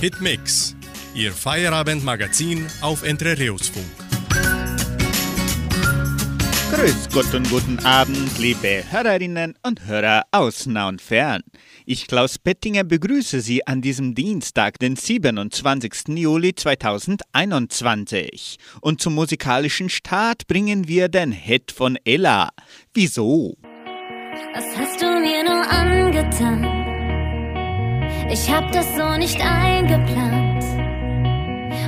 Hitmix, Ihr Feierabendmagazin auf Entrerios-Funk. Grüß Gott und guten Abend, liebe Hörerinnen und Hörer aus nah und fern. Ich, Klaus Bettinger, begrüße Sie an diesem Dienstag, den 27. Juli 2021. Und zum musikalischen Start bringen wir den Hit von Ella. Wieso? Was hast du mir nur angetan? Ich hab das so nicht eingeplant.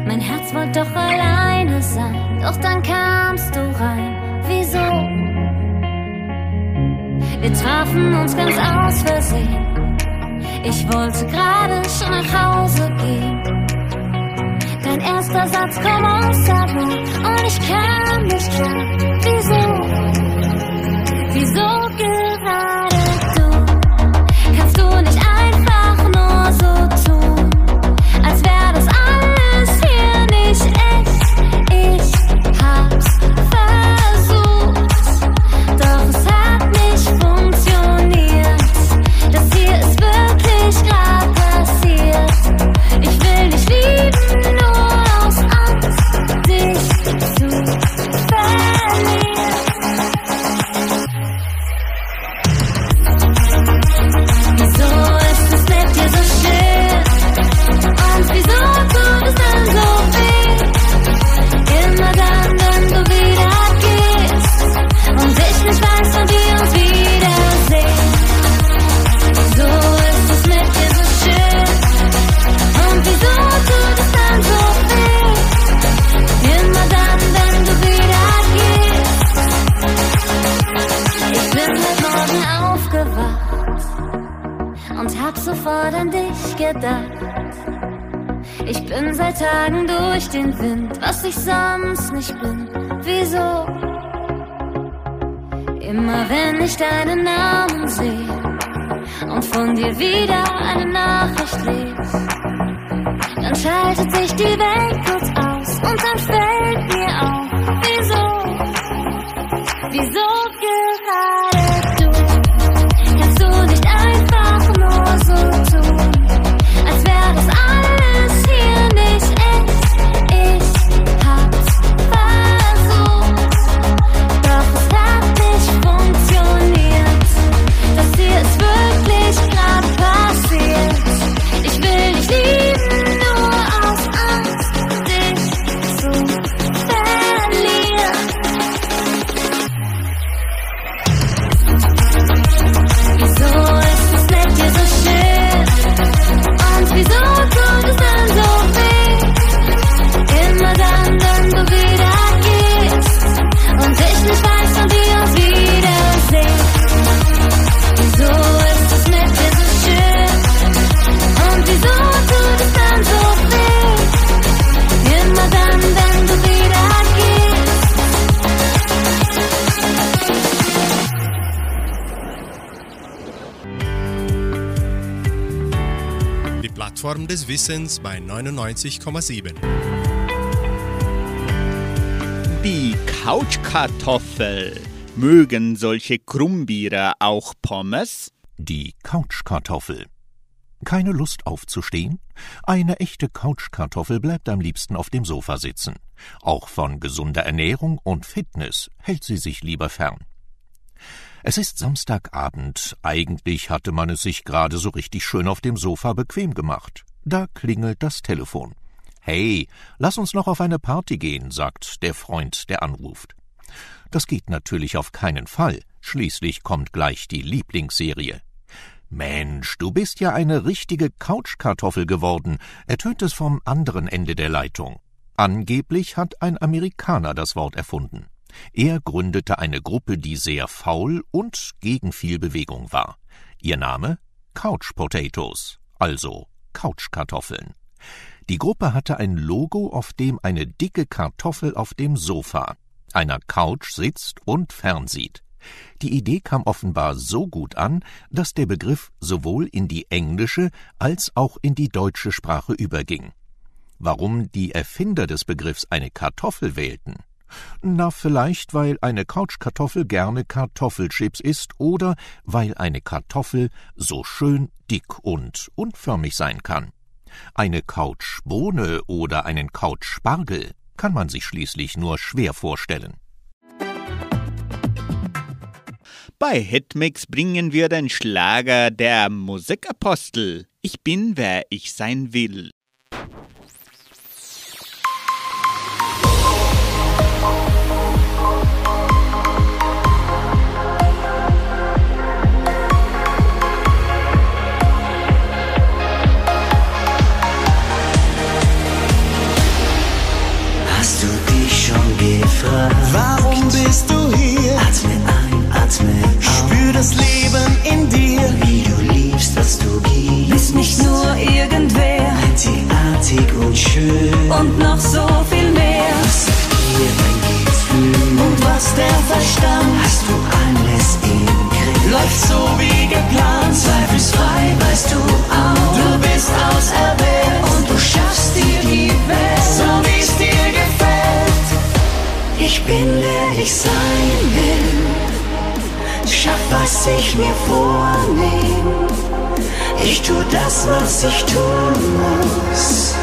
Mein Herz wollte doch alleine sein, doch dann kamst du rein. Wieso? Wir trafen uns ganz aus Versehen. Ich wollte gerade schon nach Hause gehen. Dein erster Satz, komm aus, sag mal, und ich kann nicht klar. Wieso? Wieso gerade Wieso ist es mit dir so schön? Und wieso sofort an dich gedacht. Ich bin seit Tagen durch den Wind, was ich sonst nicht bin. Wieso? Immer wenn ich deinen Namen sehe und von dir wieder eine Nachricht lese, dann schaltet sich die Welt kurz aus und dann fällt mir Plattform des Wissens bei 99,7. Die Couchkartoffel. Mögen solche Krummbiere auch Pommes? Die Couchkartoffel. Keine Lust aufzustehen? Eine echte Couchkartoffel bleibt am liebsten auf dem Sofa sitzen. Auch von gesunder Ernährung und Fitness hält sie sich lieber fern. Es ist Samstagabend, eigentlich hatte man es sich gerade so richtig schön auf dem Sofa bequem gemacht. Da klingelt das Telefon. Hey, lass uns noch auf eine Party gehen, sagt der Freund, der anruft. Das geht natürlich auf keinen Fall, schließlich kommt gleich die Lieblingsserie. Mensch, du bist ja eine richtige Couchkartoffel geworden, ertönt es vom anderen Ende der Leitung. Angeblich hat ein Amerikaner das Wort erfunden. Er gründete eine Gruppe, die sehr faul und gegen viel Bewegung war. Ihr Name? Couch Potatoes, also Couchkartoffeln. Die Gruppe hatte ein Logo, auf dem eine dicke Kartoffel auf dem Sofa, einer Couch sitzt und fernsieht. Die Idee kam offenbar so gut an, dass der Begriff sowohl in die englische als auch in die deutsche Sprache überging. Warum die Erfinder des Begriffs eine Kartoffel wählten? Na, vielleicht, weil eine Couchkartoffel gerne Kartoffelchips isst oder weil eine Kartoffel so schön dick und unförmig sein kann. Eine Couchbohne oder einen Couchspargel kann man sich schließlich nur schwer vorstellen. Bei Hitmix bringen wir den Schlager der Musikapostel. Ich bin, wer ich sein will. Bist du hier? Atme ein, atme aus. Spür das Leben in dir. Wie du liebst, was du gibst. Bist nicht nur irgendwer Einzigartig und schön. und noch so viel mehr. Was sagt dir dein Gefühl? Und was der Verstand Hast du alles im Griff? läuft so wie geplant. Zweifelsfrei weißt du auch. Du bist auserwählt bin, wer ich sein will. Schaff, was ich mir vornehm. Ich tu das, was ich tun muss.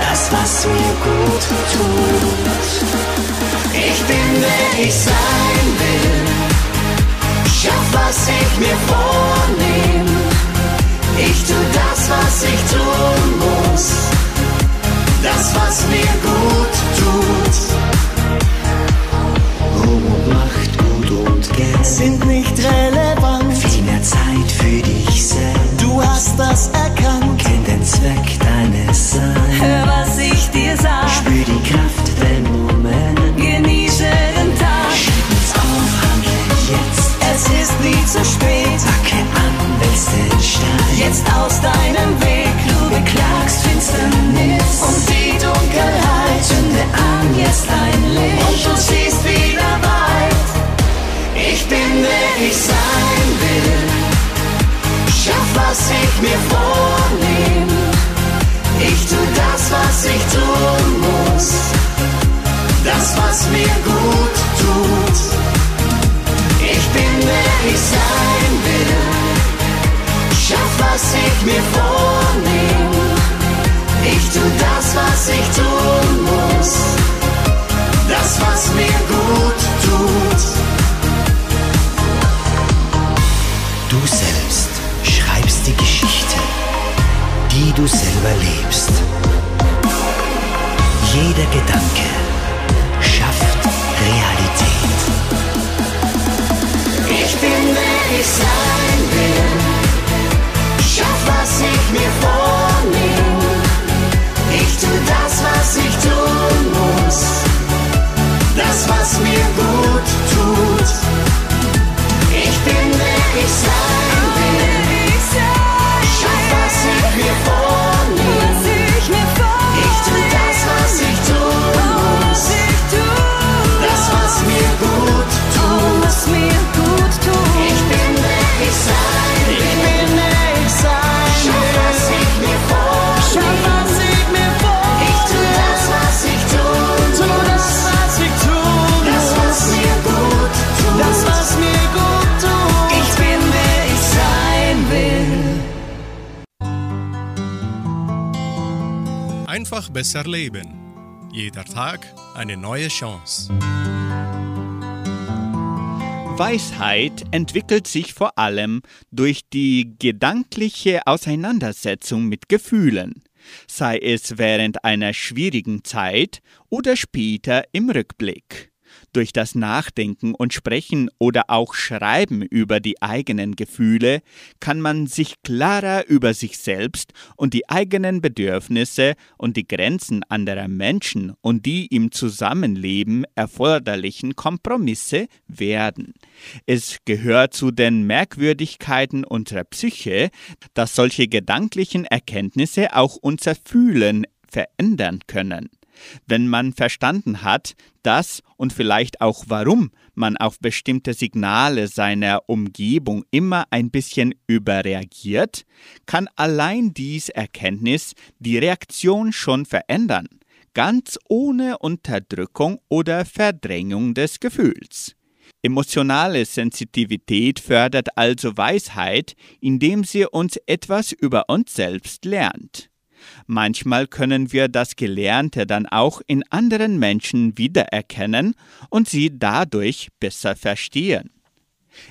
Das, was mir gut tut. Ich bin, wer ich sein will. Schaff, was ich mir vornehm. Ich tu das, was ich tun muss. Das, was mir gut tut. Macht, Gut und Geld. Sind nicht relevant. Viel mehr Zeit für dich selbst. Du hast das erkannt. Kenn den Zweck deines Seins. Hör, was ich dir sag. Spür die Kraft der Moment. Genieße den Tag. Schieb uns auf, handle jetzt. Es ist nie zu spät. Packe an, wälz den Stein. Jetzt aus deinem Weg. Du beklagst Finsternis und die Dunkelheit. Zünde an, jetzt ein Licht. Und du siehst ich sein will. Schaff, was ich mir vornehm. Ich tu das, was ich tun muss. Das, was mir gut tut. Ich bin, wer ich sein will. Schaff, was ich mir vornehm. Ich tu das, was ich tun du Einfach besser leben. Jeder Tag eine neue Chance. Weisheit entwickelt sich vor allem durch die gedankliche Auseinandersetzung mit Gefühlen, sei es während einer schwierigen Zeit oder später im Rückblick. Durch das Nachdenken und Sprechen oder auch Schreiben über die eigenen Gefühle kann man sich klarer über sich selbst und die eigenen Bedürfnisse und die Grenzen anderer Menschen und die im Zusammenleben erforderlichen Kompromisse werden. Es gehört zu den Merkwürdigkeiten unserer Psyche, dass solche gedanklichen Erkenntnisse auch unser Fühlen verändern können. Wenn man verstanden hat, dass und vielleicht auch warum man auf bestimmte Signale seiner Umgebung immer ein bisschen überreagiert, kann allein dies Erkenntnis die Reaktion schon verändern, ganz ohne Unterdrückung oder Verdrängung des Gefühls. Emotionale Sensitivität fördert also Weisheit, indem sie uns etwas über uns selbst lernt. Manchmal können wir das Gelernte dann auch in anderen Menschen wiedererkennen und sie dadurch besser verstehen.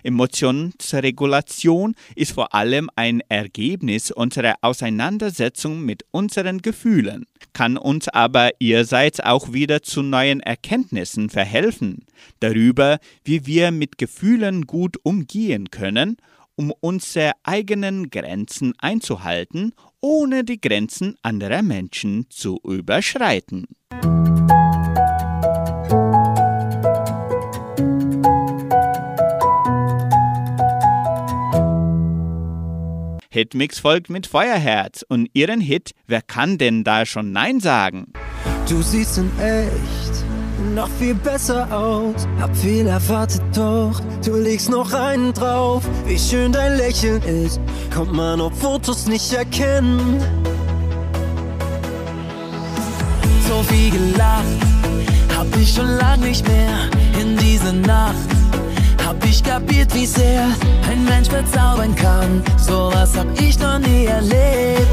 Emotionsregulation ist vor allem ein Ergebnis unserer Auseinandersetzung mit unseren Gefühlen, kann uns aber ihrerseits auch wieder zu neuen Erkenntnissen verhelfen, darüber, wie wir mit Gefühlen gut umgehen können, um unsere eigenen Grenzen einzuhalten, ohne die Grenzen anderer Menschen zu überschreiten. Hitmix folgt mit Feuerherz und ihren Hit Wer kann denn da schon Nein sagen? Du siehst in echt noch viel besser aus. Hab viel erwartet, doch du legst noch einen drauf. Wie schön dein Lächeln ist, kommt man auf Fotos nicht erkennen. So viel gelacht, hab ich schon lang nicht mehr in diese Nacht hab ich kapiert, wie sehr ein Mensch verzaubern kann. Sowas hab ich noch nie erlebt.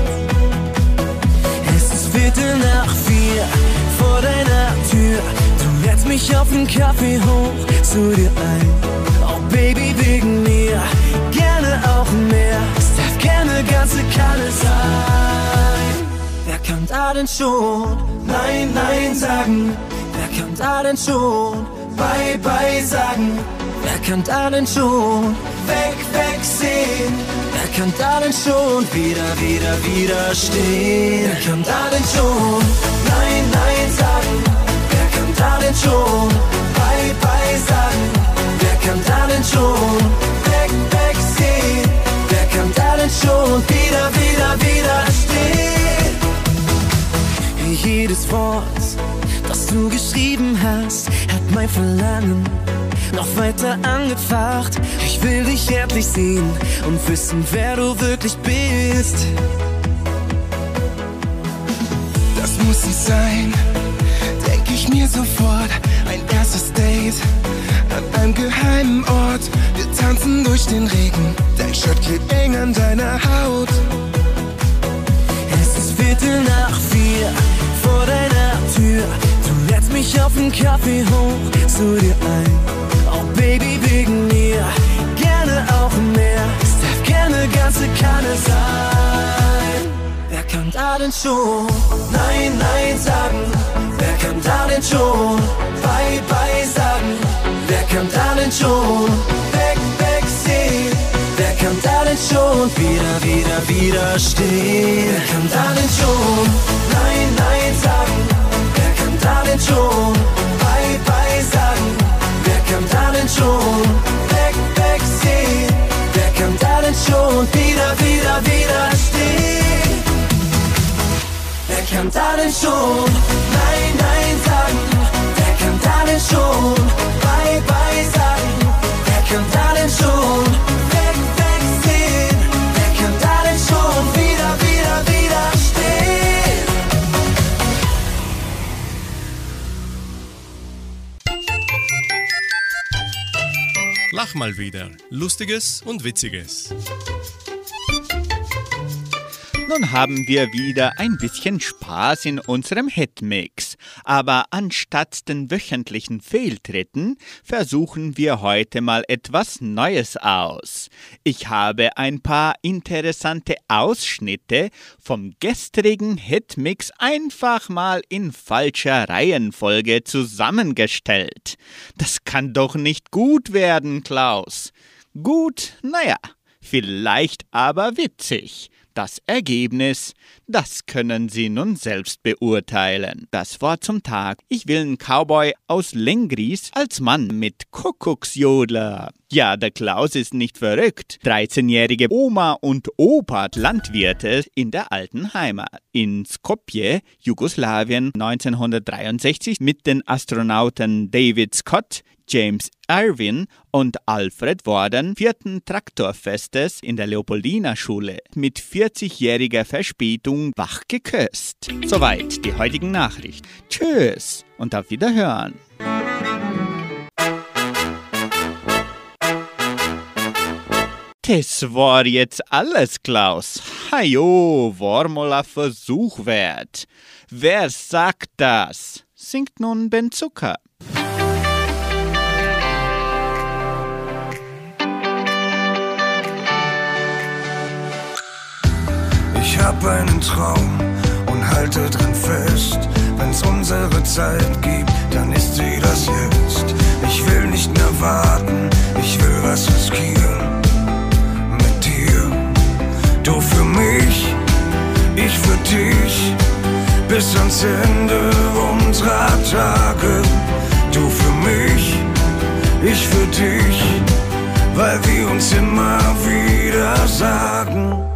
Es ist Viertel nach vier vor deiner Tür. Lädst mich auf einen Kaffee hoch zu dir ein. Oh Baby, wegen mir, gerne auch mehr. Es darf gerne ganze Kanne sein. Wer kann da denn schon Nein, Nein sagen? Wer kann da denn schon Bye, Bye sagen? Wer kann da denn schon weg, wegsehen? Wer kann da denn schon wieder, wieder, wieder stehen? Wer kann da denn schon Nein, Nein sagen? Da denn schon Bye, Bye sagen? Wer kann da denn schon weg, wegsehen? Wer kann da denn schon wieder, wieder, wieder stehen? Jedes Wort, das du geschrieben hast, hat mein Verlangen noch weiter angefacht. Ich will dich endlich sehen und wissen, wer du wirklich bist. Das muss nicht sein, ich mir sofort. Ein erstes Date an einem geheimen Ort. Wir tanzen durch den Regen, dein Shirt klebt eng an deiner Haut. Es ist Viertel nach vier vor deiner Tür. Du lädst mich auf einen Kaffee hoch zu dir ein. Oh Baby, wegen mir, gerne auch mehr. Es darf gerne ganze Kanne sein. Kann da denn schon Nein, Nein sagen? Wer kann da denn schon Bye, Bye sagen? Wer kann da denn schon weg, wegsehen? Wer kann da denn schon wieder, wieder, wieder stehen? Wer kann da denn schon Nein, Nein sagen? Wer kann da denn schon Bye, Bye sagen? Wer kann da denn schon weg, wegsehen? Wer kann da denn schon wieder, wieder, wieder stehen? Kann denn schon Nein, Nein sagen? Wer kann denn schon Bye, Bye sagen? Wer kann denn schon weg, wegsehen? Wer kann da denn schon wieder, wieder, wieder stehen? Lach mal wieder. Lustiges und Witziges. Nun haben wir wieder ein bisschen Spaß in unserem Hitmix. Aber anstatt den wöchentlichen Fehltritten versuchen wir heute mal etwas Neues aus. Ich habe ein paar interessante Ausschnitte vom gestrigen Hitmix einfach mal in falscher Reihenfolge zusammengestellt. Das kann doch nicht gut werden, Klaus. Gut, naja, vielleicht aber witzig. Das Ergebnis, das können Sie nun selbst beurteilen. Das Wort zum Tag. Ich will einen Cowboy aus Lengries als Mann mit Kuckucksjodler. Ja, der Klaus ist nicht verrückt. 13-jährige Oma und Opa Landwirte in der alten Heimat. In Skopje, Jugoslawien 1963 mit den Astronauten David Scott, James Irwin und Alfred Worden vierten Traktorfestes in der Leopoldina-Schule mit 40-jähriger Verspätung wach geküsst. Soweit die heutigen Nachrichten. Tschüss und auf Wiederhören. Das war jetzt alles, Klaus. Hajo, war mal ein Versuch wert. Wer sagt das? Singt nun Ben Zucker. Ich hab einen Traum und halte dran fest. Wenn's unsere Zeit gibt, dann ist sie das jetzt. Ich will nicht mehr warten, ich will was riskieren Du für mich, ich für dich, bis ans Ende unserer Tage. Du für mich, ich für dich, weil wir uns immer wieder sagen.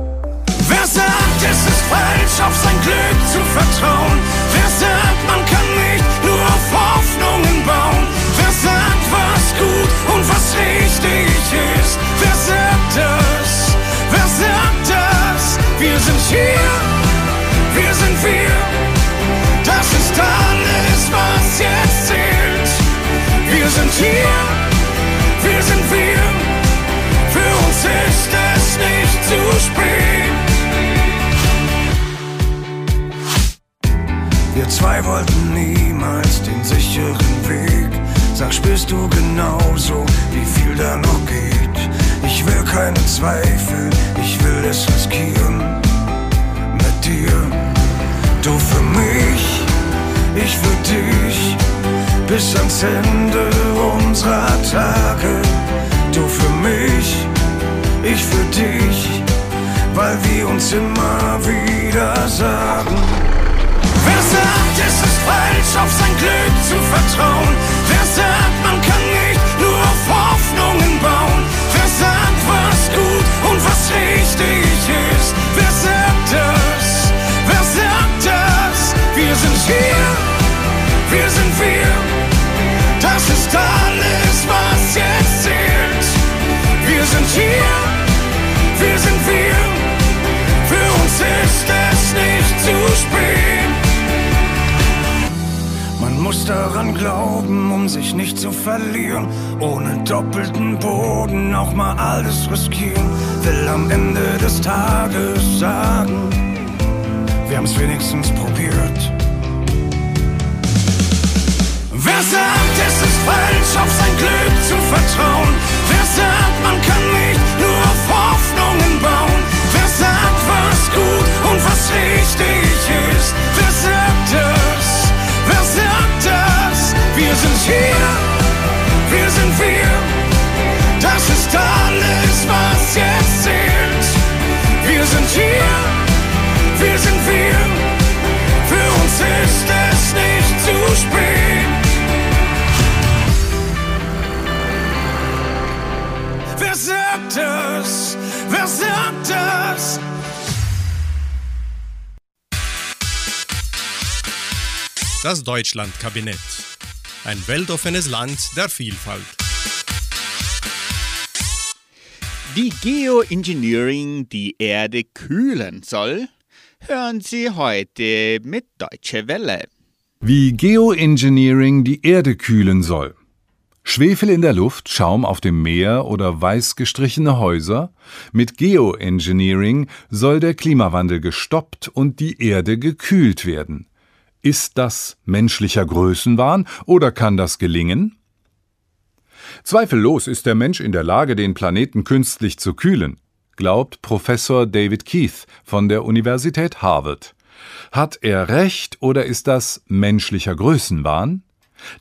Es ist falsch, auf sein Glück zu vertrauen? Wer sagt, man kann nicht nur auf Hoffnungen bauen? Wer sagt, was gut und was richtig ist? Wer sagt das? Wer sagt das? Wir sind hier, wir sind wir. Das ist alles, was jetzt zählt. Wir sind hier, wir sind wir. Für uns ist es nicht zu spät. Wir zwei wollten niemals den sicheren Weg. Sag, spürst du genauso, wie viel da noch geht? Ich will keine Zweifel, ich will es riskieren. Mit dir, du für mich, ich für dich. Bis ans Ende unserer Tage. Du für mich, ich für dich. Weil wir uns immer wieder sagen. Sagt, es ist falsch, auf sein Glück zu vertrauen? Wer sagt, man kann nicht nur auf Hoffnungen bauen? Wer sagt, was gut und was richtig ist? Wer sagt das? Wer sagt das? Wir sind hier, wir sind wir. Das ist alles, was jetzt zählt. Wir sind hier, wir sind wir. Für uns ist es nicht zu spät. Muss daran glauben, um sich nicht zu verlieren. Ohne doppelten Boden auch mal alles riskieren. Will am Ende des Tages sagen, wir haben's wenigstens probiert. Wer sagt, es ist falsch, auf sein Glück zu vertrauen? Wer sagt, man kann nicht nur auf Hoffnungen bauen? Wer sagt, was gut und was richtig ist? Sind hier, wir sind wir. Das ist alles, was jetzt zählt. Wir sind hier, wir sind wir. Für uns ist es nicht zu spät. Wer sagt das? Wer sagt das? Das Deutschlandkabinett. Ein weltoffenes Land der Vielfalt. Wie Geoengineering die Erde kühlen soll, hören Sie heute mit Deutsche Welle. Wie Geoengineering die Erde kühlen soll. Schwefel in der Luft, Schaum auf dem Meer oder weiß gestrichene Häuser. Mit Geoengineering soll der Klimawandel gestoppt und die Erde gekühlt werden. Ist das menschlicher Größenwahn oder kann das gelingen? Zweifellos ist der Mensch in der Lage, den Planeten künstlich zu kühlen, glaubt Professor David Keith von der Universität Harvard. Hat er recht oder ist das menschlicher Größenwahn?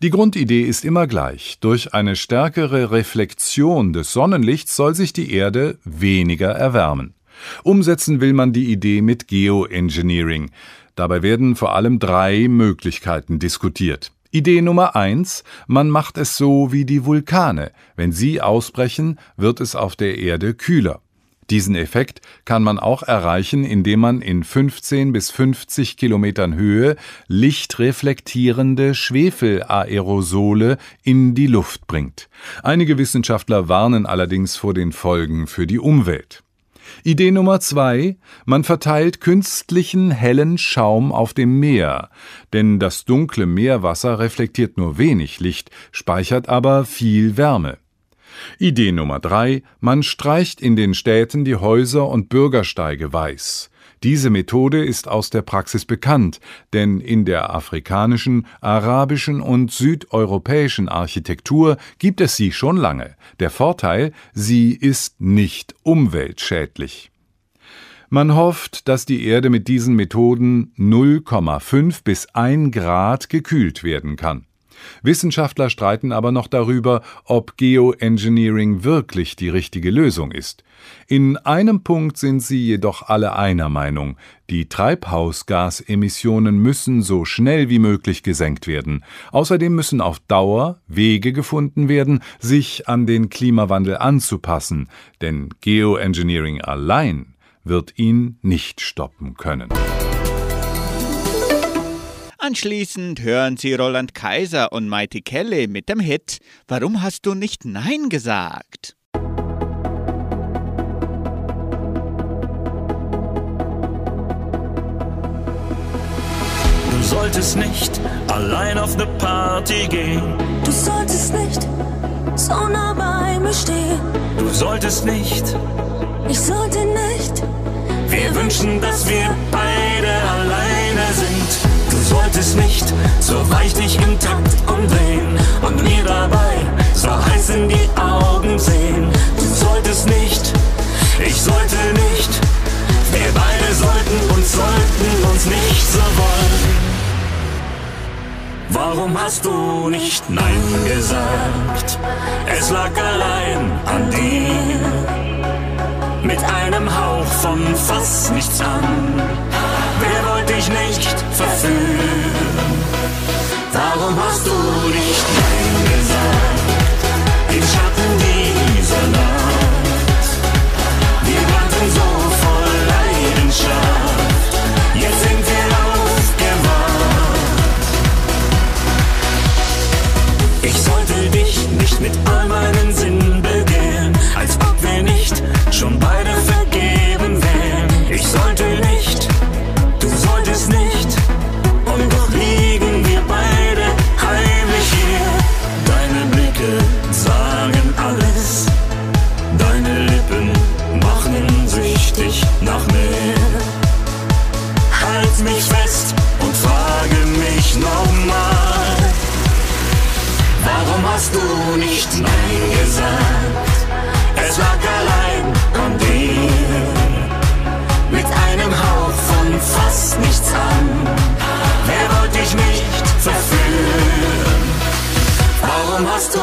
Die Grundidee ist immer gleich. Durch eine stärkere Reflexion des Sonnenlichts soll sich die Erde weniger erwärmen. Umsetzen will man die Idee mit Geoengineering. Dabei werden vor allem drei Möglichkeiten diskutiert. Idee Nummer eins: Man macht es so wie die Vulkane. Wenn sie ausbrechen, wird es auf der Erde kühler. Diesen Effekt kann man auch erreichen, indem man in 15 bis 50 Kilometern Höhe lichtreflektierende Schwefelaerosole in die Luft bringt. Einige Wissenschaftler warnen allerdings vor den Folgen für die Umwelt. Idee Nummer zwei: Man verteilt künstlichen hellen Schaum auf dem Meer, denn das dunkle Meerwasser reflektiert nur wenig Licht, speichert aber viel Wärme. Idee Nummer drei: Man streicht in den Städten die Häuser und Bürgersteige weiß. Diese Methode ist aus der Praxis bekannt, denn in der afrikanischen, arabischen und südeuropäischen Architektur gibt es sie schon lange. Der Vorteil, sie ist nicht umweltschädlich. Man hofft, dass die Erde mit diesen Methoden 0,5 bis 1 Grad gekühlt werden kann. Wissenschaftler streiten aber noch darüber, ob Geoengineering wirklich die richtige Lösung ist. In einem Punkt sind sie jedoch alle einer Meinung. Die Treibhausgasemissionen müssen so schnell wie möglich gesenkt werden. Außerdem müssen auf Dauer Wege gefunden werden, sich an den Klimawandel anzupassen, denn Geoengineering allein wird ihn nicht stoppen können. Anschließend hören Sie Roland Kaiser und Mighty Kelly mit dem Hit Warum hast du nicht Nein gesagt? Du solltest nicht allein auf ne Party gehen. Du solltest nicht so nah bei mir stehen. Du solltest nicht. Ich sollte nicht. Wir wünschen, dass wir beide alleine sind. Du solltest nicht so weich dich im Takt umdrehen und mir dabei so heiß in die Augen sehen. Du solltest nicht, ich sollte nicht, wir beide sollten und sollten uns nicht so wollen. Warum hast du nicht Nein gesagt? Es lag allein an dir. Mit einem Hauch von fast nichts an. Dich nicht verführen? Warum hast du nicht Nein gesagt? Im Schatten dieser Nacht. Wir brannten so voll Leidenschaft. Jetzt sind wir aufgewacht. Ich sollte dich nicht mit all nochmal. Warum hast du nicht Nein gesagt? Es lag allein an dir. Mit einem Hauch von fast nichts an. Wer wollte dich nicht verführen? Warum hast du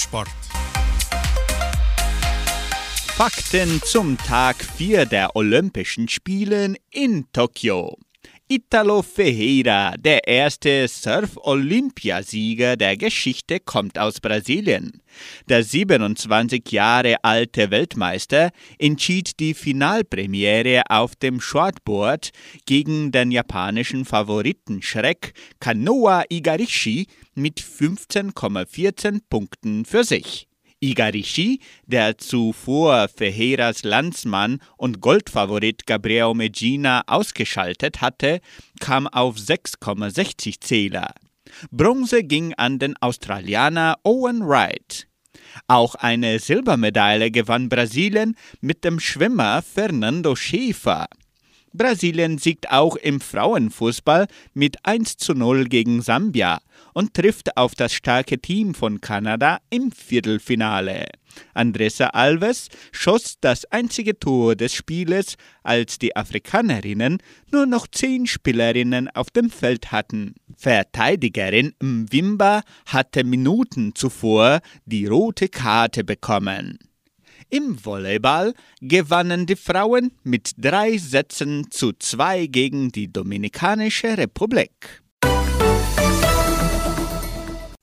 Sport. Fakten zum Tag 4 der Olympischen Spielen in Tokio. Italo Ferreira, der erste Surf-Olympiasieger der Geschichte, kommt aus Brasilien. Der 27 Jahre alte Weltmeister entschied die Finalpremiere auf dem Shortboard gegen den japanischen Favoriten Schreck Kanoa Igarishi mit 15,14 Punkten für sich. Igarishi, der zuvor Ferreiras Landsmann und Goldfavorit Gabriel Medina ausgeschaltet hatte, kam auf 6,60 Zähler. Bronze ging an den Australianer Owen Wright. Auch eine Silbermedaille gewann Brasilien mit dem Schwimmer Fernando Schäfer. Brasilien siegt auch im Frauenfußball mit 1 zu 0 gegen Sambia und trifft auf das starke Team von Kanada im Viertelfinale. Andressa Alves schoss das einzige Tor des Spieles, als die Afrikanerinnen nur noch zehn Spielerinnen auf dem Feld hatten. Verteidigerin Mwimba hatte Minuten zuvor die rote Karte bekommen. Im Volleyball gewannen die Frauen mit drei Sätzen zu zwei gegen die Dominikanische Republik.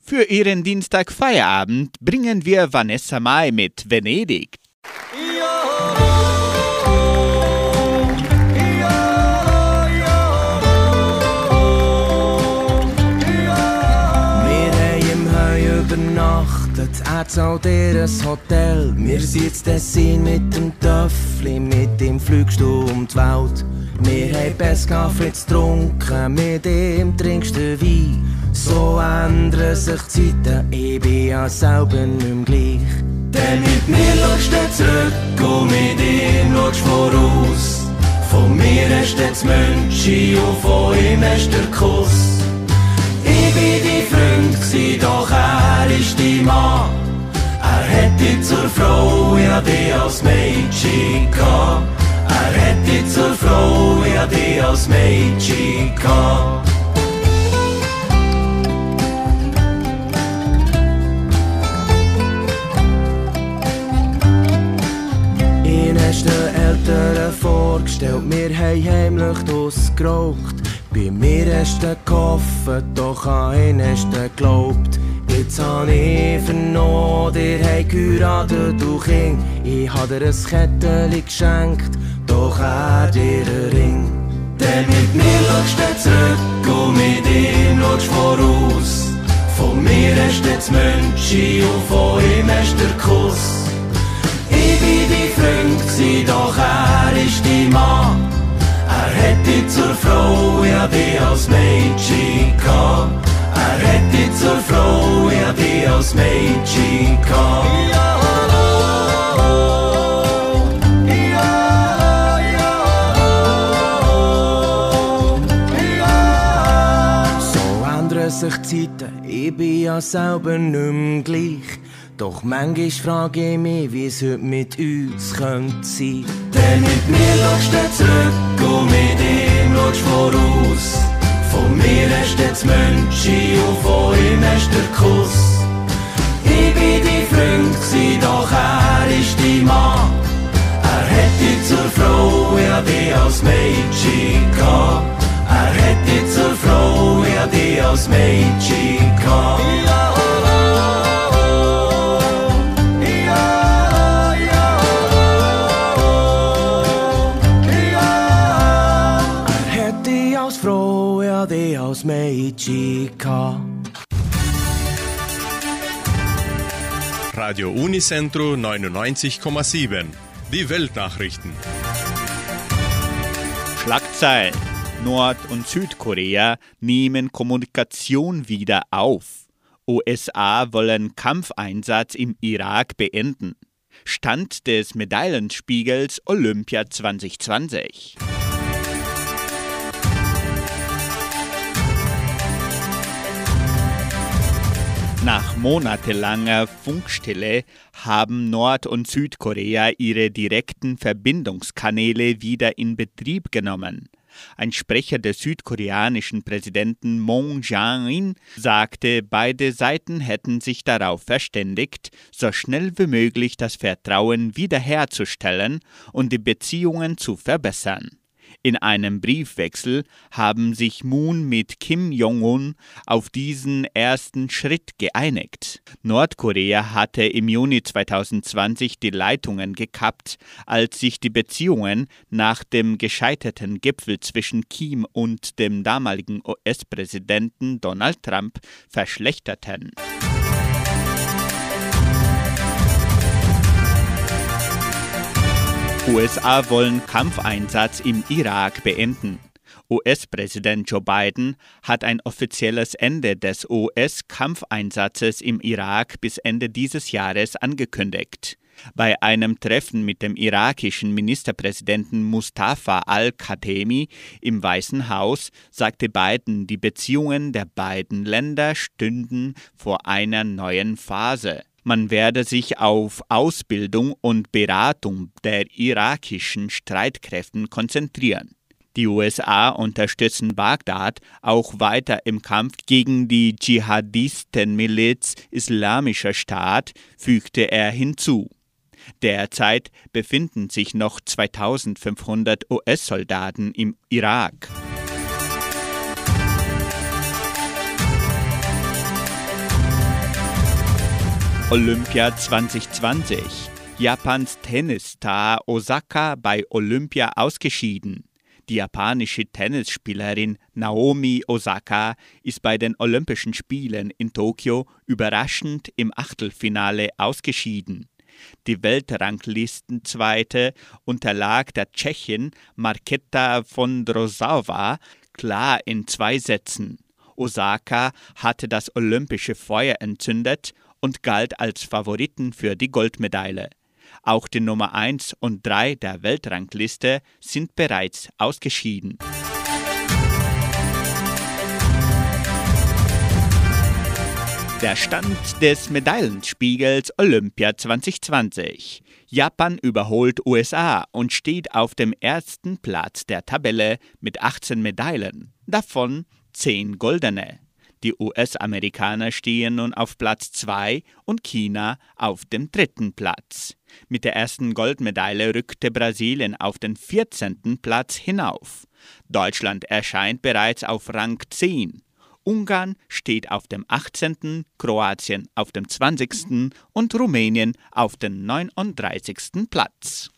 Für ihren Dienstagfeierabend bringen wir Vanessa Mai mit Venedig. Zahlt ihr ein Hotel. Wir sind jetzt Tessin mit dem Töffli, mit ihm fliegst du um die Welt. Wir haben besten Kaffee getrunken, mit ihm trinkst du Wein. So ändern sich die Zeiten, ich bin ja selber nicht gleich. Denn mit mir schaust du zurück und mit ihm schaust voraus. Von mir du das Münchi und von ihm du den Kuss. Ich bin dein Freund, doch er ist dein Mann. Hat dich zur Frau, ja dich als Mädchen gehabt. Er hat dich zur Frau, ja dich als Mädchen gehabt. Eltern vorgestellt, wir haben heimlich ausgeraucht. Bei mir hast du gehofft, doch an ihn hast du geglaubt. Jetzt hab ich vernommen, dir haben geheiratet, du Kind. Ich hab dir ein Kettchen geschenkt, doch er dir einen Ring. Denn mit mir schaust du zurück und mit ihm schaust voraus. Von mir hast du das und von ihm du den Kuss. Ich bin dein Freund, gsi, doch er ist dein Mann. Er dich zur Frau, ja dich als Mädchen gehabt. Er hat dich zur Frau, ja dich als Mädchen gehabt. So ändern sich die Zeiten, ich bin ja selber nicht mehr gleich. Doch manchmal frage ich mich, wie es heute mit uns könnte sein. Denn mit mir schaust du zurück und mit ihm schaust voraus. Von mir du das Münchi und von ihm hast den Kuss. Ich bin dein Freund, gsi, doch er ist dein Mann. Er hat dich zur Frau, ja dich als Mädchen gehabt. Er hat dich zur Frau, ja dich als Mädchen gehabt. Gehabt. Radio Unicentro 99,7. Die Weltnachrichten. Schlagzeilen. Nord- und Südkorea nehmen Kommunikation wieder auf. USA wollen Kampfeinsatz im Irak beenden. Stand des Medaillenspiegels Olympia 2020. Nach monatelanger Funkstille haben Nord- und Südkorea ihre direkten Verbindungskanäle wieder in Betrieb genommen. Ein Sprecher des südkoreanischen Präsidenten Moon Jae-in sagte, beide Seiten hätten sich darauf verständigt, so schnell wie möglich das Vertrauen wiederherzustellen und die Beziehungen zu verbessern. In einem Briefwechsel haben sich Moon mit Kim Jong-un auf diesen ersten Schritt geeinigt. Nordkorea hatte im Juni 2020 die Leitungen gekappt, als sich die Beziehungen nach dem gescheiterten Gipfel zwischen Kim und dem damaligen US-Präsidenten Donald Trump verschlechterten. USA wollen Kampfeinsatz im Irak beenden. US-Präsident Joe Biden hat ein offizielles Ende des US-Kampfeinsatzes im Irak bis Ende dieses Jahres angekündigt. Bei einem Treffen mit dem irakischen Ministerpräsidenten Mustafa al-Khatemi im Weißen Haus sagte Biden, die Beziehungen der beiden Länder stünden vor einer neuen Phase. Man werde sich auf Ausbildung und Beratung der irakischen Streitkräften konzentrieren. Die USA unterstützen Bagdad auch weiter im Kampf gegen die Dschihadistenmiliz Islamischer Staat, fügte er hinzu. Derzeit befinden sich noch 2500 US-Soldaten im Irak. Olympia 2020. Japans Tennisstar Osaka bei Olympia ausgeschieden. Die japanische Tennisspielerin Naomi Osaka ist bei den Olympischen Spielen in Tokio überraschend im Achtelfinale ausgeschieden. Die Weltranglistenzweite unterlag der Tschechin Marketa Vondrousova klar in zwei Sätzen. Osaka hatte das olympische Feuer entzündet und galt als Favoriten für die Goldmedaille. Auch die Nummer 1 und 3 der Weltrangliste sind bereits ausgeschieden. Der Stand des Medaillenspiegels Olympia 2020. Japan überholt USA und steht auf dem ersten Platz der Tabelle mit 18 Medaillen, davon 10 goldene. Die US-Amerikaner stehen nun auf Platz 2 und China auf dem dritten Platz. Mit der ersten Goldmedaille rückte Brasilien auf den 14. Platz hinauf. Deutschland erscheint bereits auf Rang 10. Ungarn steht auf dem 18., Kroatien auf dem 20. und Rumänien auf dem 39. Platz.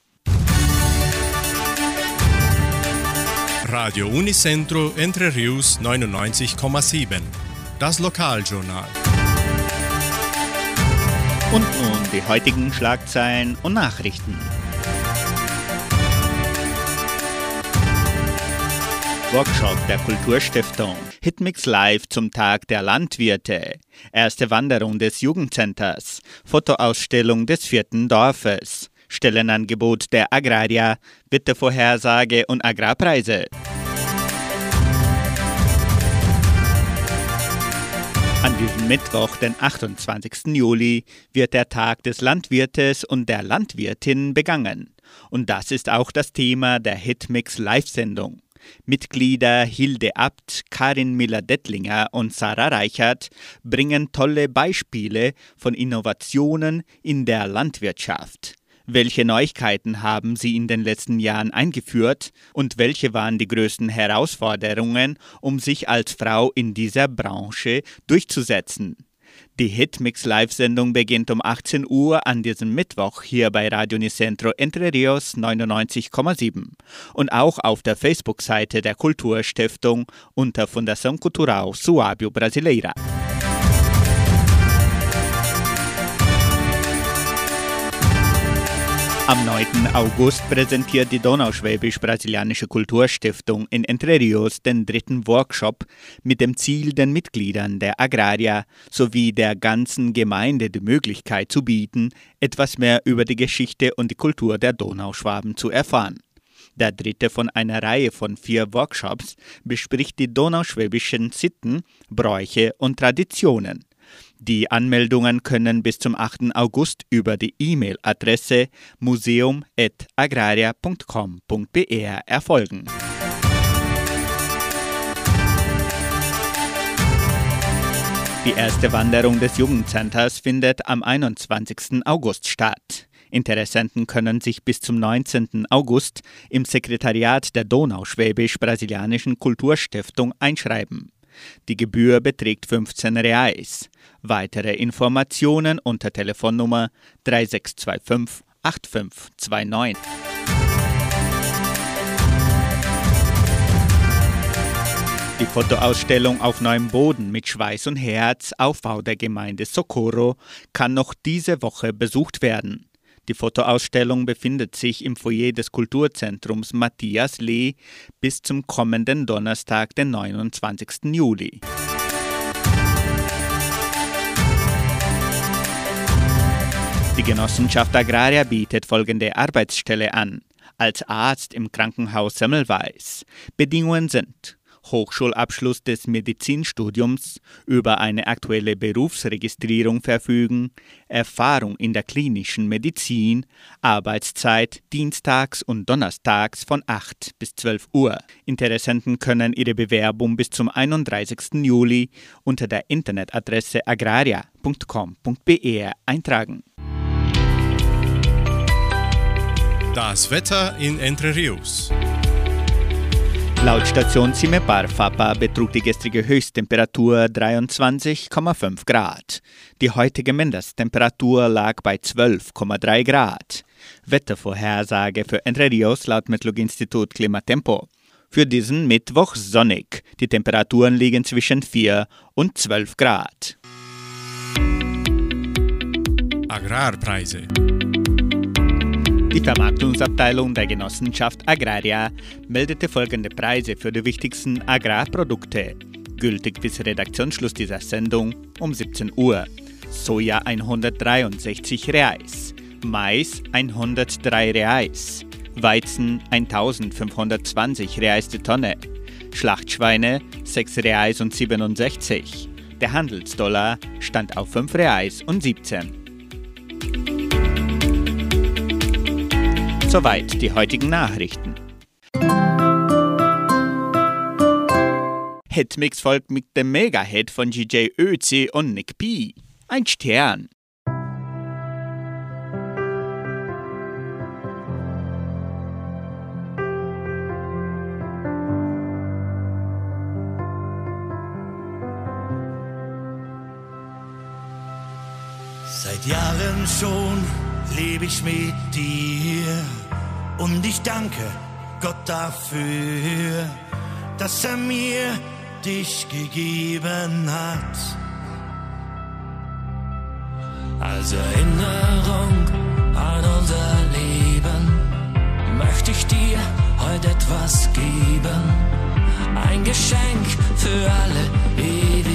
Radio Unicentro Entre Rius 99,7. Das Lokaljournal. Und nun die heutigen Schlagzeilen und Nachrichten. Workshop der Kulturstiftung. Hitmix Live zum Tag der Landwirte. Erste Wanderung des Jugendcenters. Fotoausstellung des vierten Dorfes. Stellenangebot der Agraria. Wettervorhersage und Agrarpreise. An diesem Mittwoch, den 28. Juli, wird der Tag des Landwirtes und der Landwirtin begangen. Und das ist auch das Thema der Hitmix Live-Sendung. Mitglieder Hilde Abt, Karin Miller-Dettlinger und Sarah Reichert bringen tolle Beispiele von Innovationen in der Landwirtschaft. Welche Neuigkeiten haben Sie in den letzten Jahren eingeführt und welche waren die größten Herausforderungen, um sich als Frau in dieser Branche durchzusetzen? Die Hitmix Live-Sendung beginnt um 18 Uhr an diesem Mittwoch hier bei Radio Nicentro Entre Rios 99,7 und auch auf der Facebook-Seite der Kulturstiftung unter Fundação Cultural Suábio Brasileira. Am 9. August präsentiert die Donauschwäbisch-Brasilianische Kulturstiftung in Entre Rios den dritten Workshop mit dem Ziel, den Mitgliedern der Agraria sowie der ganzen Gemeinde die Möglichkeit zu bieten, etwas mehr über die Geschichte und die Kultur der Donauschwaben zu erfahren. Der dritte von einer Reihe von vier Workshops bespricht die donauschwäbischen Sitten, Bräuche und Traditionen. Die Anmeldungen können bis zum 8. August über die E-Mail-Adresse museum.agraria.com.br erfolgen. Die erste Wanderung des Jugendcenters findet am 21. August statt. Interessenten können sich bis zum 19. August im Sekretariat der Donauschwäbisch-Brasilianischen Kulturstiftung einschreiben. Die Gebühr beträgt 15 Reais. Weitere Informationen unter Telefonnummer 3625 8529. Die Fotoausstellung auf neuem Boden mit Schweiß und Herz, Aufbau der Gemeinde Socorro, kann noch diese Woche besucht werden. Die Fotoausstellung befindet sich im Foyer des Kulturzentrums Matthias Lee bis zum kommenden Donnerstag, den 29. Juli. Die Genossenschaft Agraria bietet folgende Arbeitsstelle an. Als Arzt im Krankenhaus Semmelweis. Bedingungen sind Hochschulabschluss des Medizinstudiums, über eine aktuelle Berufsregistrierung verfügen, Erfahrung in der klinischen Medizin, Arbeitszeit dienstags und donnerstags von 8 bis 12 Uhr. Interessenten können ihre Bewerbung bis zum 31. Juli unter der Internetadresse agraria.com.br eintragen. Das Wetter in Entre Rios. Laut Station Cimepar Fapa betrug die gestrige Höchsttemperatur 23,5 Grad. Die heutige Mindesttemperatur lag bei 12,3 Grad. Wettervorhersage für Entre Rios laut Metlog-Institut Klimatempo. Für diesen Mittwoch sonnig. Die Temperaturen liegen zwischen 4 und 12 Grad. Agrarpreise. Die Vermarktungsabteilung der Genossenschaft Agraria meldete folgende Preise für die wichtigsten Agrarprodukte. Gültig bis Redaktionsschluss dieser Sendung um 17 Uhr. Soja 163 Reais, Mais 103 Reais, Weizen 1520 Reais die Tonne, Schlachtschweine 6 Reais und 67. Der Handelsdollar stand auf 5 Reais und 17. Soweit die heutigen Nachrichten. Hitmix folgt mit dem Mega-Hit von DJ Özi und Nick P. Ein Stern. Seit Jahren schon lebe ich mit dir und ich danke Gott dafür, dass er mir dich gegeben hat. Als Erinnerung an unser Leben möchte ich dir heute etwas geben. Ein Geschenk für alle Ewigkeit.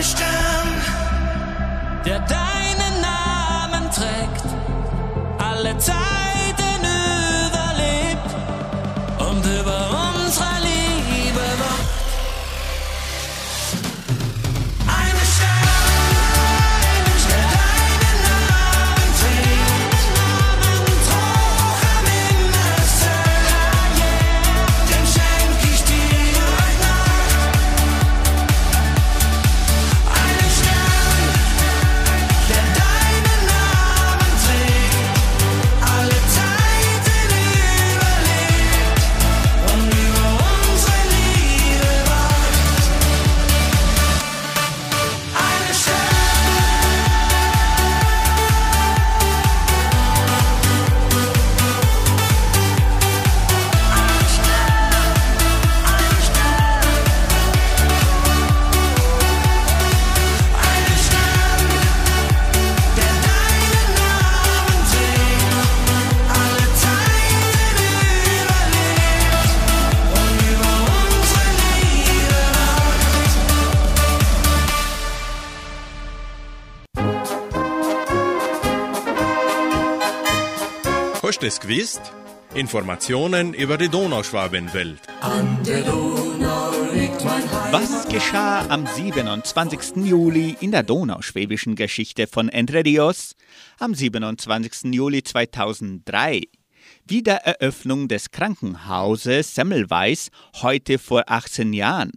Einstein. Es gewusst? Informationen über die Donauschwabenwelt. An der Donau liegt mein Heimat. Was geschah am 27. Juli in der donauschwäbischen Geschichte von Entre Rios? Am 27. Juli 2003. Wiedereröffnung des Krankenhauses Semmelweis heute vor 18 Jahren.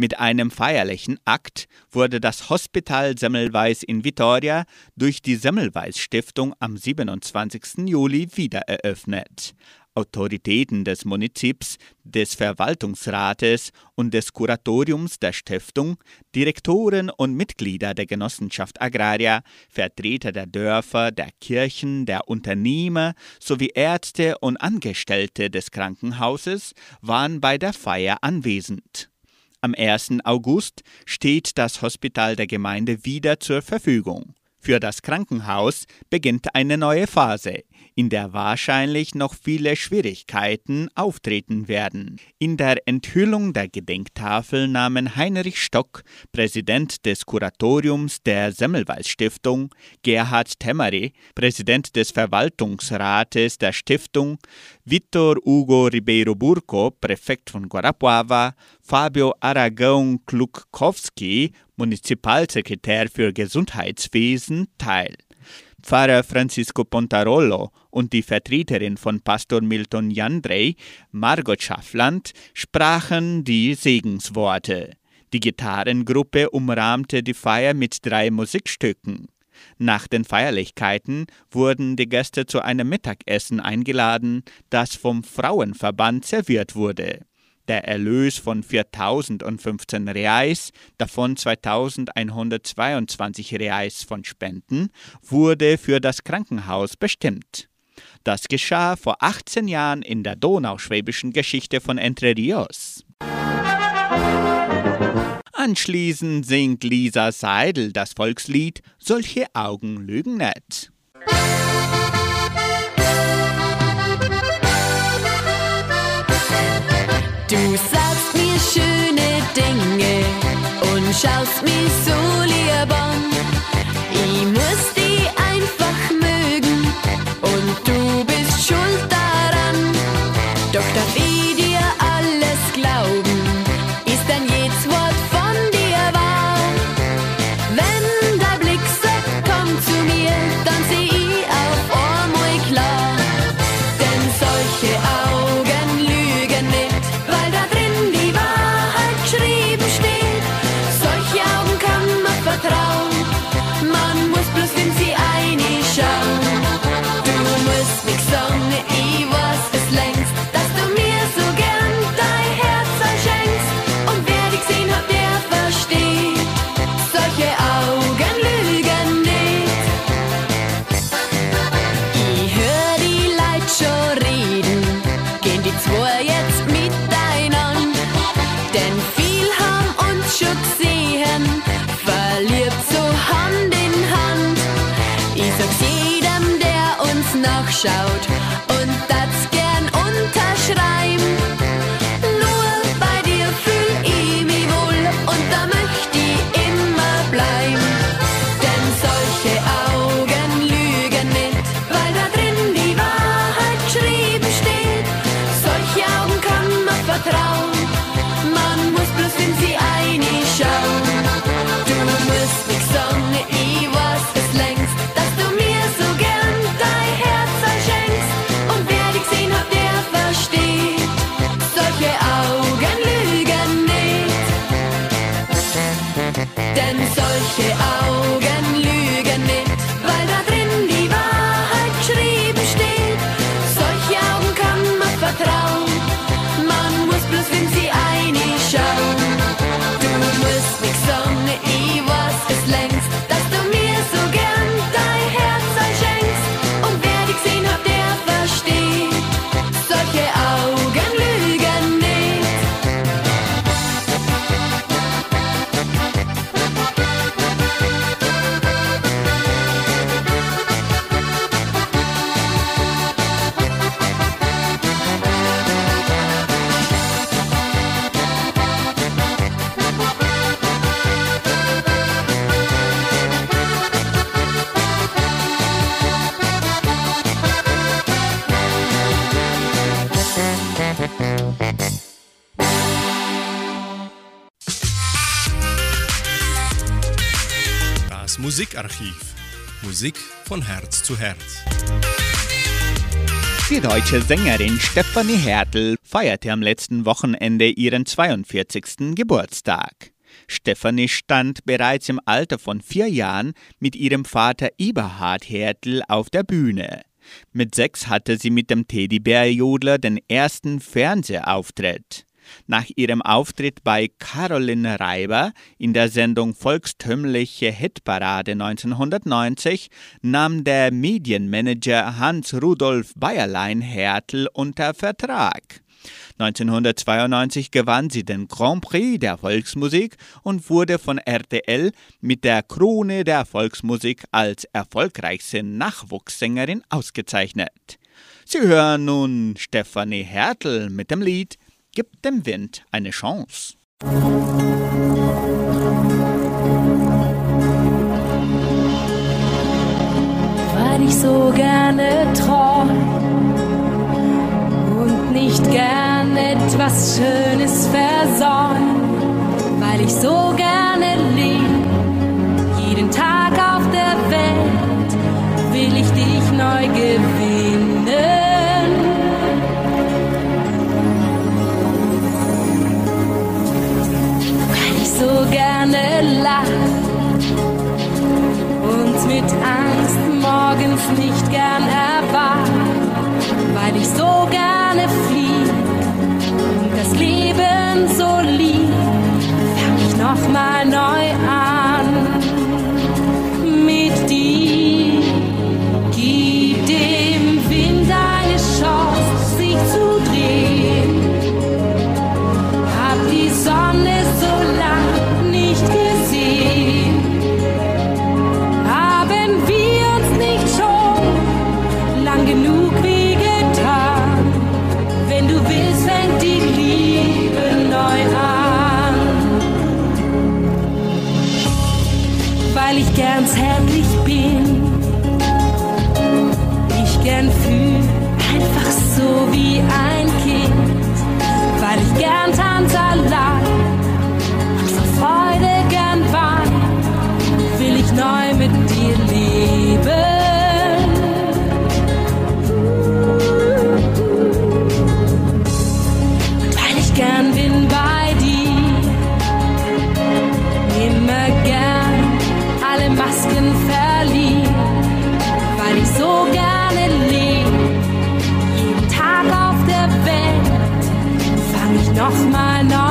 Mit einem feierlichen Akt wurde das Hospital Semmelweis in Vitoria durch die Semmelweis Stiftung am 27. Juli wiedereröffnet. Autoritäten des Munizips, des Verwaltungsrates und des Kuratoriums der Stiftung, Direktoren und Mitglieder der Genossenschaft Agraria, Vertreter der Dörfer, der Kirchen, der Unternehmer sowie Ärzte und Angestellte des Krankenhauses waren bei der Feier anwesend. Am 1. August steht das Hospital der Gemeinde wieder zur Verfügung. Für das Krankenhaus beginnt eine neue Phase, in der wahrscheinlich noch viele Schwierigkeiten auftreten werden. In der Enthüllung der Gedenktafel nahmen Heinrich Stock, Präsident des Kuratoriums der Semmelweis Stiftung, Gerhard Temmery, Präsident des Verwaltungsrates der Stiftung, Vitor Hugo Ribeiro Burco, Präfekt von Guarapuava, Fabio Aragão Klukowski, Munizipalsekretär für Gesundheitswesen, teil. Pfarrer Francisco Pontarolo und die Vertreterin von Pastor Milton Jandrei, Margot Schaffland, sprachen die Segensworte. Die Gitarrengruppe umrahmte die Feier mit drei Musikstücken. Nach den Feierlichkeiten wurden die Gäste zu einem Mittagessen eingeladen, das vom Frauenverband serviert wurde. Der Erlös von 4.015 Reais, davon 2.122 Reais von Spenden, wurde für das Krankenhaus bestimmt. Das geschah vor 18 Jahren in der donauschwäbischen Geschichte von Entre Rios. Anschließend singt Lisa Seidel das Volkslied Solche Augen lügen nicht. Du sagst mir schöne Dinge und schaust mich so lieb an. Von Herz zu Herz. Die deutsche Sängerin Stefanie Hertel feierte am letzten Wochenende ihren 42. Geburtstag. Stefanie stand bereits im Alter von vier Jahren mit ihrem Vater Eberhard Hertel auf der Bühne. Mit sechs hatte sie mit dem Teddybärjodler den ersten Fernsehauftritt. Nach ihrem Auftritt bei Caroline Reiber in der Sendung Volkstümliche Hitparade 1990 nahm der Medienmanager Hans-Rudolf Bayerlein Hertel unter Vertrag. 1992 gewann sie den Grand Prix der Volksmusik und wurde von RTL mit der Krone der Volksmusik als erfolgreichste Nachwuchssängerin ausgezeichnet. Sie hören nun Stefanie Hertel mit dem Lied Gib dem Wind eine Chance. Weil ich so gerne träum und nicht gern etwas Schönes versäum, weil ich so gerne lieb, jeden Tag auf der Welt will ich dich neu gewinnen. Nicht gern erwacht, weil ich so gerne flieg und das Leben so lieb, fang ich noch mal neu an fang ich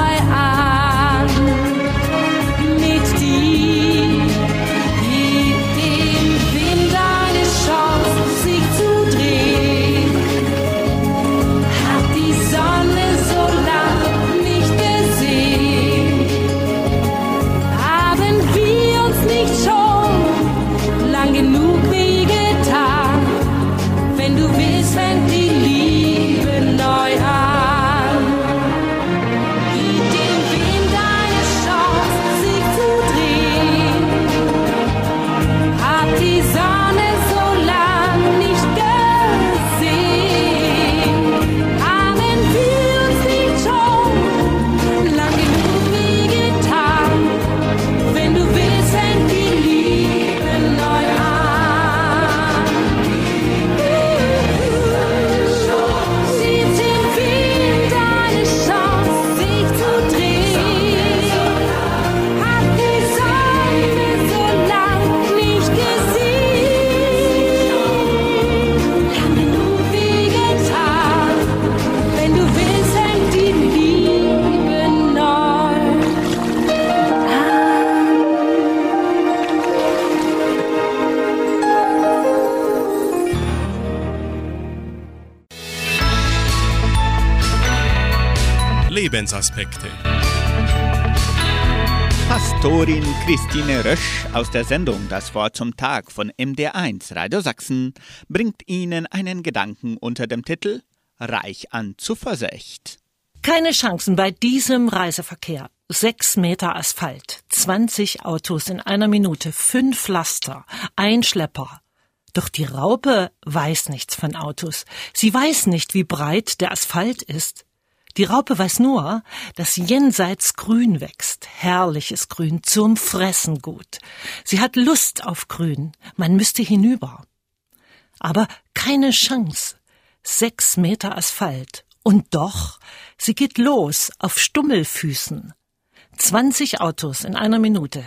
Pastorin Christine Rösch aus der Sendung Das Wort zum Tag von MDR1 Radio Sachsen bringt Ihnen einen Gedanken unter dem Titel Reich an Zuversicht. Keine Chancen bei diesem Reiseverkehr. Sechs Meter Asphalt, 20 Autos in einer Minute, fünf Laster, ein Schlepper. Doch die Raupe weiß nichts von Autos. Sie weiß nicht, wie breit der Asphalt ist. Die Raupe weiß nur, dass jenseits Grün wächst, herrliches Grün, zum Fressen gut. Sie hat Lust auf Grün, man müsste hinüber. Aber keine Chance. Sechs Meter Asphalt. Und doch, sie geht los auf Stummelfüßen. Zwanzig Autos in einer Minute.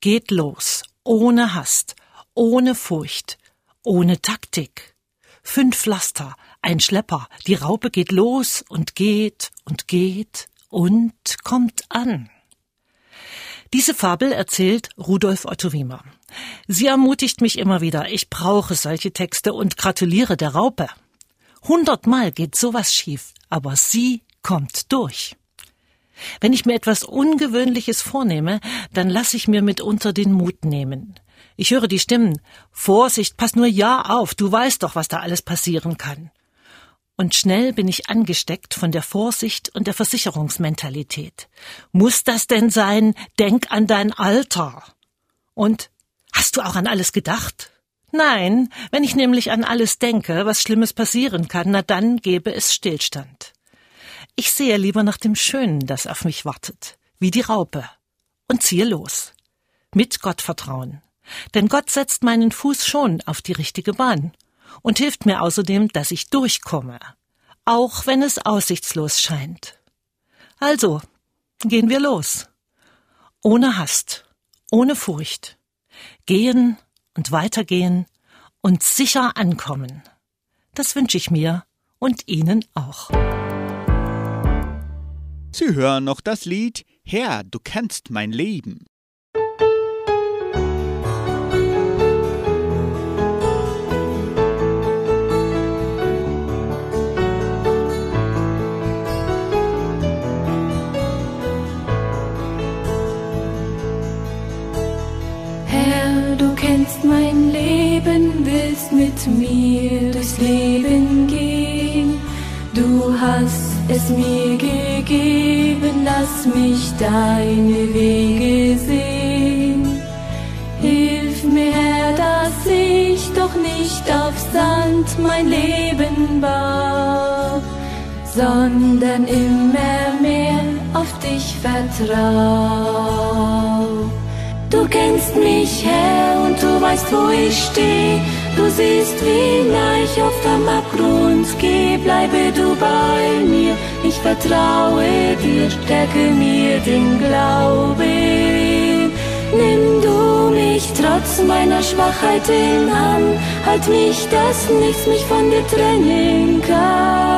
Geht los, ohne Hast, ohne Furcht, ohne Taktik. Fünf Pflaster, ein Schlepper, die Raupe geht los und geht und geht und kommt an. Diese Fabel erzählt Rudolf Otto Wiemer. Sie ermutigt mich immer wieder, ich brauche solche Texte und gratuliere der Raupe. Hundertmal geht sowas schief, aber sie kommt durch. Wenn ich mir etwas Ungewöhnliches vornehme, dann lasse ich mir mitunter den Mut nehmen. Ich höre die Stimmen. Vorsicht, pass nur ja auf, du weißt doch, was da alles passieren kann. Und schnell bin ich angesteckt von der Vorsicht und der Versicherungsmentalität. Muss das denn sein? Denk an dein Alter. Und hast du auch an alles gedacht? Nein, wenn ich nämlich an alles denke, was Schlimmes passieren kann, na dann gäbe es Stillstand. Ich sehe lieber nach dem Schönen, das auf mich wartet, wie die Raupe, und ziehe los. Mit Gottvertrauen. Denn Gott setzt meinen Fuß schon auf die richtige Bahn und hilft mir außerdem, dass ich durchkomme, auch wenn es aussichtslos scheint. Also, gehen wir los. Ohne Hast, ohne Furcht. Gehen und weitergehen und sicher ankommen. Das wünsche ich mir und Ihnen auch. Sie hören noch das Lied Herr, du kennst mein Leben. Kennst mein Leben, willst mit mir durchs Leben gehen. Du hast es mir gegeben, lass mich deine Wege sehen. Hilf mir, Herr, dass ich doch nicht auf Sand mein Leben baue, sondern immer mehr auf dich vertrau. Kennst mich, Herr, und du weißt, wo ich stehe. Du siehst, wie nah ich oft am Abgrund gehe. Bleibe du bei mir, ich vertraue dir, stärke mir den Glauben. Nimm du mich trotz meiner Schwachheiten an, halt mich, dass nichts mich von dir trennen kann.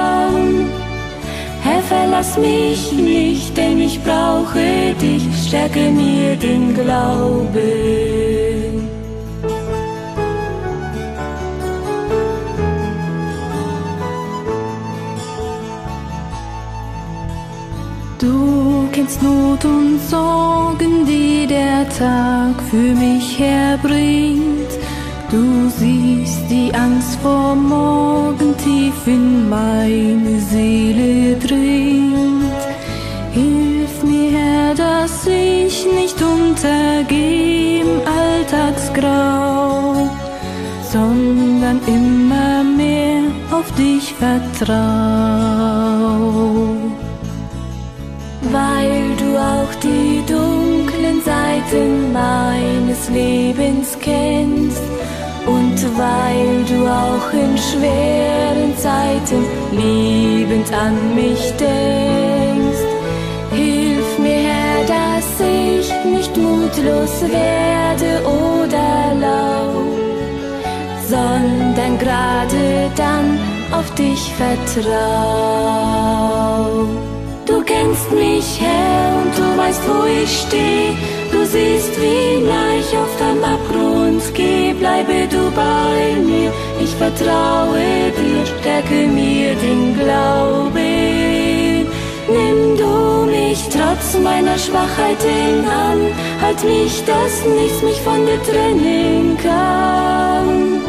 Verlass mich nicht, denn ich brauche dich, stärke mir den Glauben. Du kennst Not und Sorgen, die der Tag für mich herbringt. Du siehst die Angst vor morgen tief in meine Seele dringt. Hilf mir, Herr, dass ich nicht untergehe im Alltagsgrau, sondern immer mehr auf dich vertrau. Weil du auch die dunklen Seiten meines Lebens kennst und weil du auch in schweren Zeiten liebend an mich denkst. Hilf mir, Herr, dass ich nicht mutlos werde oder lau, sondern gerade dann auf dich vertrau. Du kennst mich, Herr, und du weißt, wo ich stehe. Du siehst, wie nah ich oft Abgrund gehe. Bleibe du bei mir, ich vertraue dir, stärke mir den Glauben. Nimm du mich trotz meiner Schwachheiten an, halt mich, dass nichts mich von dir trennen kann.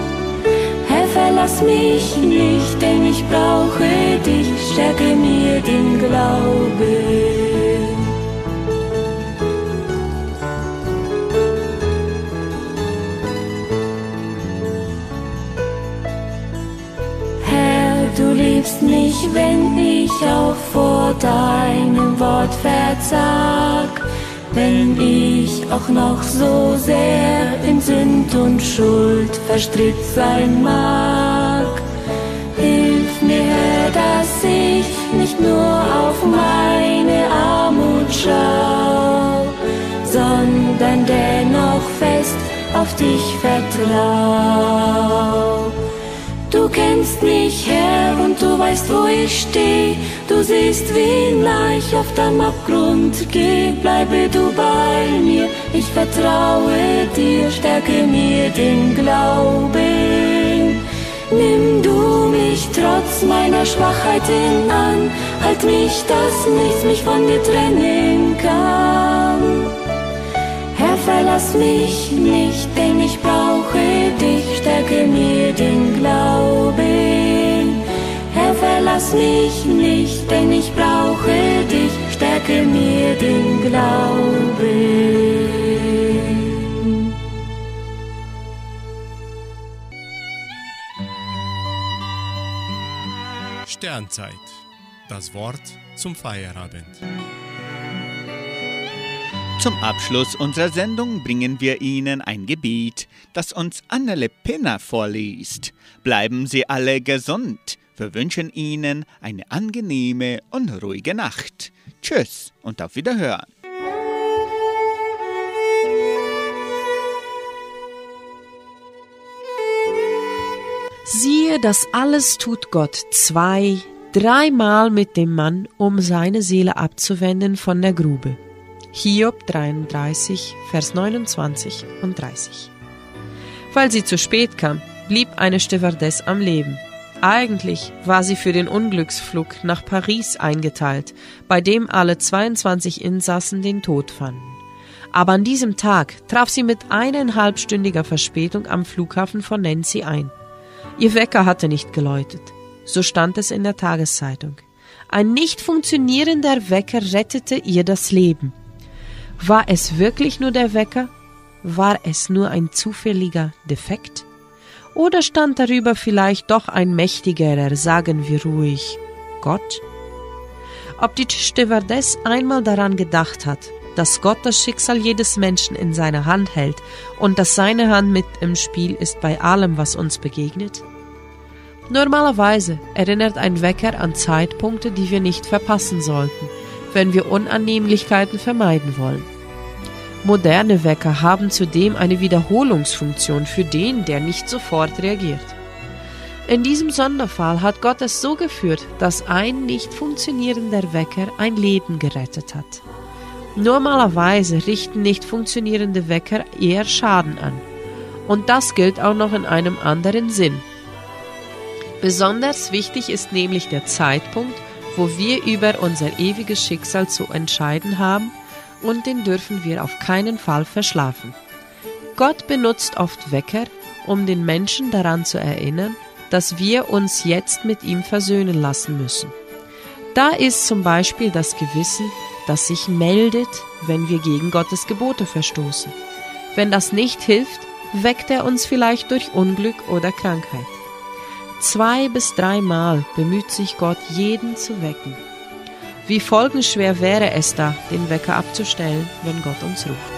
Herr, verlass mich nicht, denn ich brauche dich, stärke mir den Glauben. Mich, wenn ich auch vor deinem Wort versag, wenn ich auch noch so sehr in Sünd und Schuld verstrickt sein mag. Hilf mir, dass ich nicht nur auf meine Armut schau, sondern dennoch fest auf dich vertrau. Du kennst mich, Herr, und du weißt, wo ich steh. Du siehst, wie leicht auf dem Abgrund geh. Bleibe du bei mir, ich vertraue dir, stärke mir den Glauben. Nimm du mich trotz meiner Schwachheiten an, halt mich, dass nichts mich von dir trennen kann. Herr, verlass mich nicht, denn ich brauche dich, stärke mir den Glauben. Herr, verlass mich nicht, denn ich brauche dich, stärke mir den Glauben. Sternzeit. Das Wort zum Feierabend. Zum Abschluss unserer Sendung bringen wir Ihnen ein Gebet, das uns Annele Pinner vorliest. Bleiben Sie alle gesund. Wir wünschen Ihnen eine angenehme und ruhige Nacht. Tschüss und auf Wiederhören. Siehe, das alles tut Gott zwei, dreimal mit dem Mann, um seine Seele abzuwenden von der Grube. Hiob 33, Vers 29 und 30. Weil sie zu spät kam, blieb eine Stewardess am Leben. Eigentlich war sie für den Unglücksflug nach Paris eingeteilt, bei dem alle 22 Insassen den Tod fanden. Aber an diesem Tag traf sie mit eineinhalbstündiger Verspätung am Flughafen von Nancy ein. Ihr Wecker hatte nicht geläutet. So stand es in der Tageszeitung. Ein nicht funktionierender Wecker rettete ihr das Leben. War es wirklich nur der Wecker? War es nur ein zufälliger Defekt? Oder stand darüber vielleicht doch ein mächtigerer, sagen wir ruhig, Gott? Ob die Stewardess einmal daran gedacht hat, dass Gott das Schicksal jedes Menschen in seiner Hand hält und dass seine Hand mit im Spiel ist bei allem, was uns begegnet? Normalerweise erinnert ein Wecker an Zeitpunkte, die wir nicht verpassen sollten, wenn wir Unannehmlichkeiten vermeiden wollen. Moderne Wecker haben zudem eine Wiederholungsfunktion für den, der nicht sofort reagiert. In diesem Sonderfall hat Gott es so geführt, dass ein nicht funktionierender Wecker ein Leben gerettet hat. Normalerweise richten nicht funktionierende Wecker eher Schaden an. Und das gilt auch noch in einem anderen Sinn. Besonders wichtig ist nämlich der Zeitpunkt, wo wir über unser ewiges Schicksal zu entscheiden haben und den dürfen wir auf keinen Fall verschlafen. Gott benutzt oft Wecker, um den Menschen daran zu erinnern, dass wir uns jetzt mit ihm versöhnen lassen müssen. Da ist zum Beispiel das Gewissen, das sich meldet, wenn wir gegen Gottes Gebote verstoßen. Wenn das nicht hilft, weckt er uns vielleicht durch Unglück oder Krankheit. Zwei bis dreimal bemüht sich Gott, jeden zu wecken. Wie folgenschwer wäre es da, den Wecker abzustellen, wenn Gott uns ruft.